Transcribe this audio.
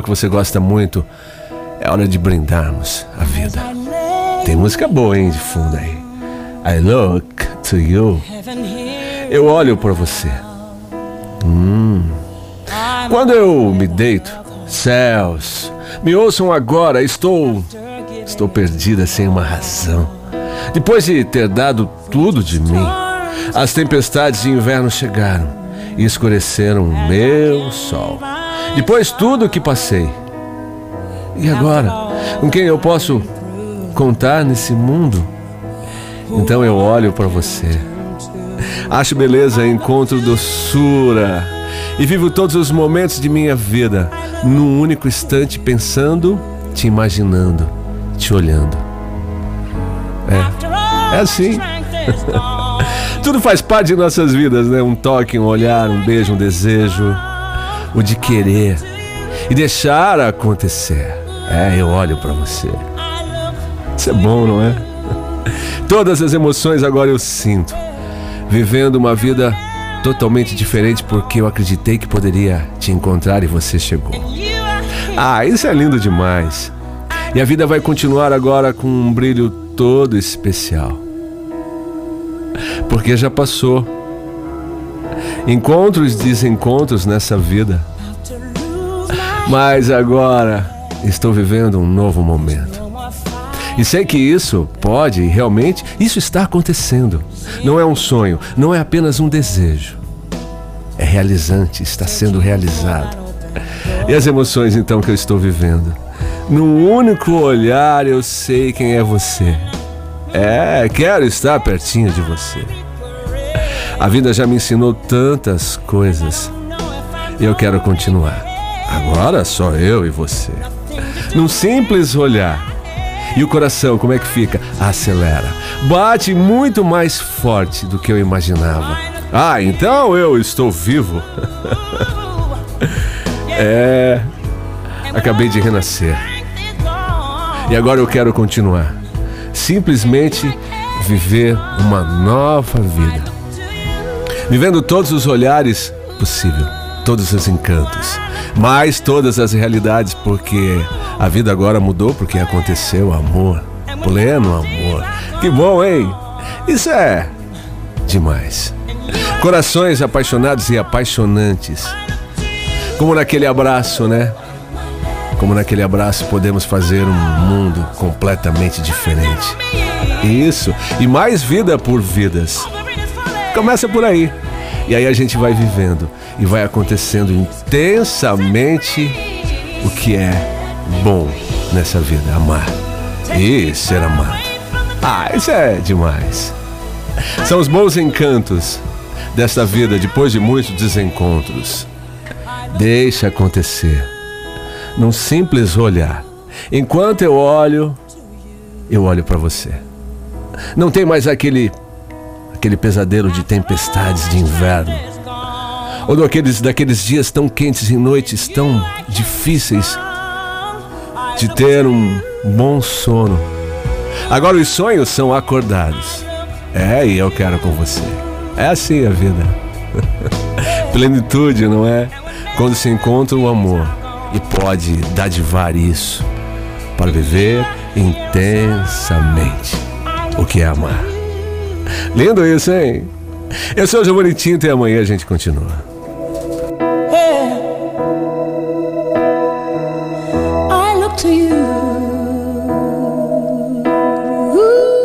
que você gosta muito, é hora de brindarmos a vida. Tem música boa, hein, de fundo aí. I look to you. Eu olho para você. Hum. Quando eu me deito, céus, me ouçam agora, estou. Estou perdida sem uma razão. Depois de ter dado tudo de mim, as tempestades de inverno chegaram e escureceram o meu sol. Depois tudo que passei. E agora? Com quem eu posso contar nesse mundo? Então eu olho para você. Acho beleza, encontro doçura. E vivo todos os momentos de minha vida num único instante pensando, te imaginando, te olhando. É, é assim. Tudo faz parte de nossas vidas, né? Um toque, um olhar, um beijo, um desejo o de querer e deixar acontecer. É, eu olho para você. Isso é bom, não é? Todas as emoções agora eu sinto, vivendo uma vida totalmente diferente porque eu acreditei que poderia te encontrar e você chegou. Ah, isso é lindo demais. E a vida vai continuar agora com um brilho todo especial. Porque já passou encontros e desencontros nessa vida. Mas agora estou vivendo um novo momento. E sei que isso pode, realmente, isso está acontecendo. Não é um sonho, não é apenas um desejo. É realizante, está sendo realizado. E as emoções então que eu estou vivendo? Num único olhar eu sei quem é você. É, quero estar pertinho de você. A vida já me ensinou tantas coisas e eu quero continuar. Agora só eu e você. Num simples olhar. E o coração, como é que fica? Acelera. Bate muito mais forte do que eu imaginava. Ah, então eu estou vivo. é. Acabei de renascer. E agora eu quero continuar. Simplesmente viver uma nova vida vivendo todos os olhares possível, todos os encantos, mais todas as realidades, porque a vida agora mudou porque aconteceu amor, pleno amor. Que bom, hein? Isso é demais. Corações apaixonados e apaixonantes. Como naquele abraço, né? Como naquele abraço podemos fazer um mundo completamente diferente. Isso, e mais vida por vidas. Começa por aí. E aí a gente vai vivendo e vai acontecendo intensamente o que é bom nessa vida, amar e ser amado. Ah, isso é demais. São os bons encantos desta vida depois de muitos desencontros. Deixa acontecer. Num simples olhar. Enquanto eu olho, eu olho para você. Não tem mais aquele aquele pesadelo de tempestades de inverno, ou daqueles, daqueles dias tão quentes e noites tão difíceis de ter um bom sono. Agora os sonhos são acordados. É, e eu quero com você. É assim a vida. Plenitude, não é? Quando se encontra o amor e pode dadivar isso para viver intensamente o que é amar. Lindo isso, hein? Eu sou o Bonitinho e amanhã a gente continua.